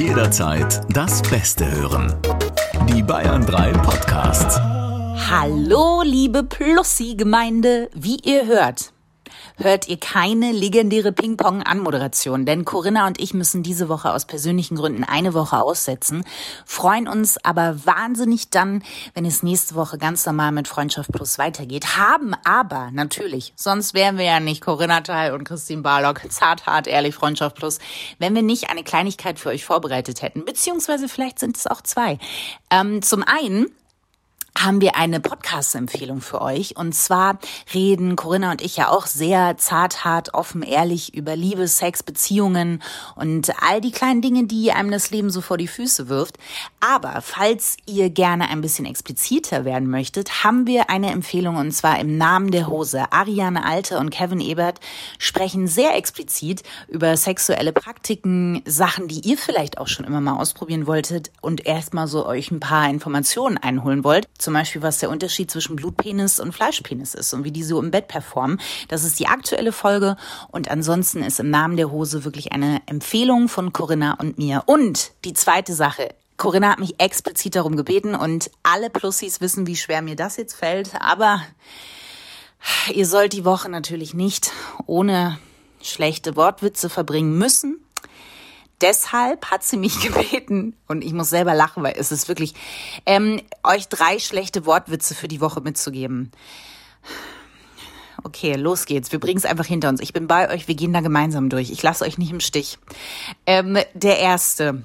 Jederzeit das Beste hören. Die Bayern 3 Podcasts. Hallo, liebe Plussi-Gemeinde. Wie ihr hört, hört ihr keine legendäre Ping-Pong-Anmoderation, denn Corinna und ich müssen diese Woche aus persönlichen Gründen eine Woche aussetzen, freuen uns aber wahnsinnig dann, wenn es nächste Woche ganz normal mit Freundschaft Plus weitergeht, haben aber natürlich, sonst wären wir ja nicht Corinna Teil und Christine Barlock, zart, hart, ehrlich, Freundschaft Plus, wenn wir nicht eine Kleinigkeit für euch vorbereitet hätten, beziehungsweise vielleicht sind es auch zwei. Ähm, zum einen haben wir eine Podcast-Empfehlung für euch. Und zwar reden Corinna und ich ja auch sehr zart, hart, offen, ehrlich über Liebe, Sex, Beziehungen und all die kleinen Dinge, die einem das Leben so vor die Füße wirft. Aber falls ihr gerne ein bisschen expliziter werden möchtet, haben wir eine Empfehlung und zwar im Namen der Hose. Ariane Alte und Kevin Ebert sprechen sehr explizit über sexuelle Praktiken, Sachen, die ihr vielleicht auch schon immer mal ausprobieren wolltet und erstmal so euch ein paar Informationen einholen wollt. Zum Beispiel, was der Unterschied zwischen Blutpenis und Fleischpenis ist und wie die so im Bett performen. Das ist die aktuelle Folge. Und ansonsten ist im Namen der Hose wirklich eine Empfehlung von Corinna und mir. Und die zweite Sache. Corinna hat mich explizit darum gebeten und alle Plussis wissen, wie schwer mir das jetzt fällt. Aber ihr sollt die Woche natürlich nicht ohne schlechte Wortwitze verbringen müssen deshalb hat sie mich gebeten, und ich muss selber lachen, weil es ist wirklich, ähm, euch drei schlechte Wortwitze für die Woche mitzugeben. Okay, los geht's. Wir bringen es einfach hinter uns. Ich bin bei euch, wir gehen da gemeinsam durch. Ich lasse euch nicht im Stich. Ähm, der erste.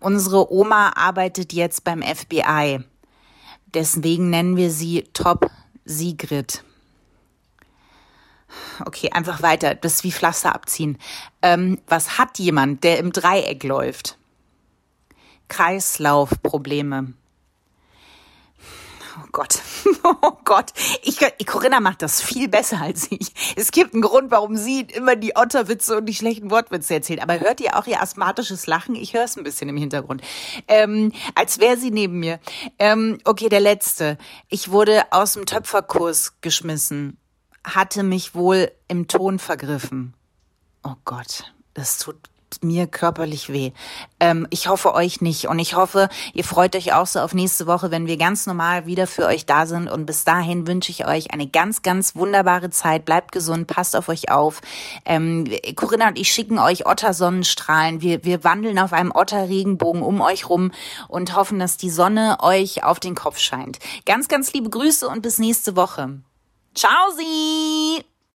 Unsere Oma arbeitet jetzt beim FBI. Deswegen nennen wir sie Top Sigrid. Okay, einfach weiter. Das ist wie Pflaster abziehen. Ähm, was hat jemand, der im Dreieck läuft? Kreislaufprobleme. Oh Gott, oh Gott. Ich, Corinna macht das viel besser als ich. Es gibt einen Grund, warum sie immer die Otterwitze und die schlechten Wortwitze erzählt. Aber hört ihr auch ihr asthmatisches Lachen? Ich höre es ein bisschen im Hintergrund. Ähm, als wäre sie neben mir. Ähm, okay, der letzte. Ich wurde aus dem Töpferkurs geschmissen hatte mich wohl im Ton vergriffen. Oh Gott, das tut mir körperlich weh. Ähm, ich hoffe euch nicht und ich hoffe, ihr freut euch auch so auf nächste Woche, wenn wir ganz normal wieder für euch da sind. Und bis dahin wünsche ich euch eine ganz, ganz wunderbare Zeit. Bleibt gesund, passt auf euch auf. Ähm, Corinna und ich schicken euch Otter-Sonnenstrahlen. Wir, wir wandeln auf einem Otter-Regenbogen um euch rum und hoffen, dass die Sonne euch auf den Kopf scheint. Ganz, ganz liebe Grüße und bis nächste Woche. Ciao Sie!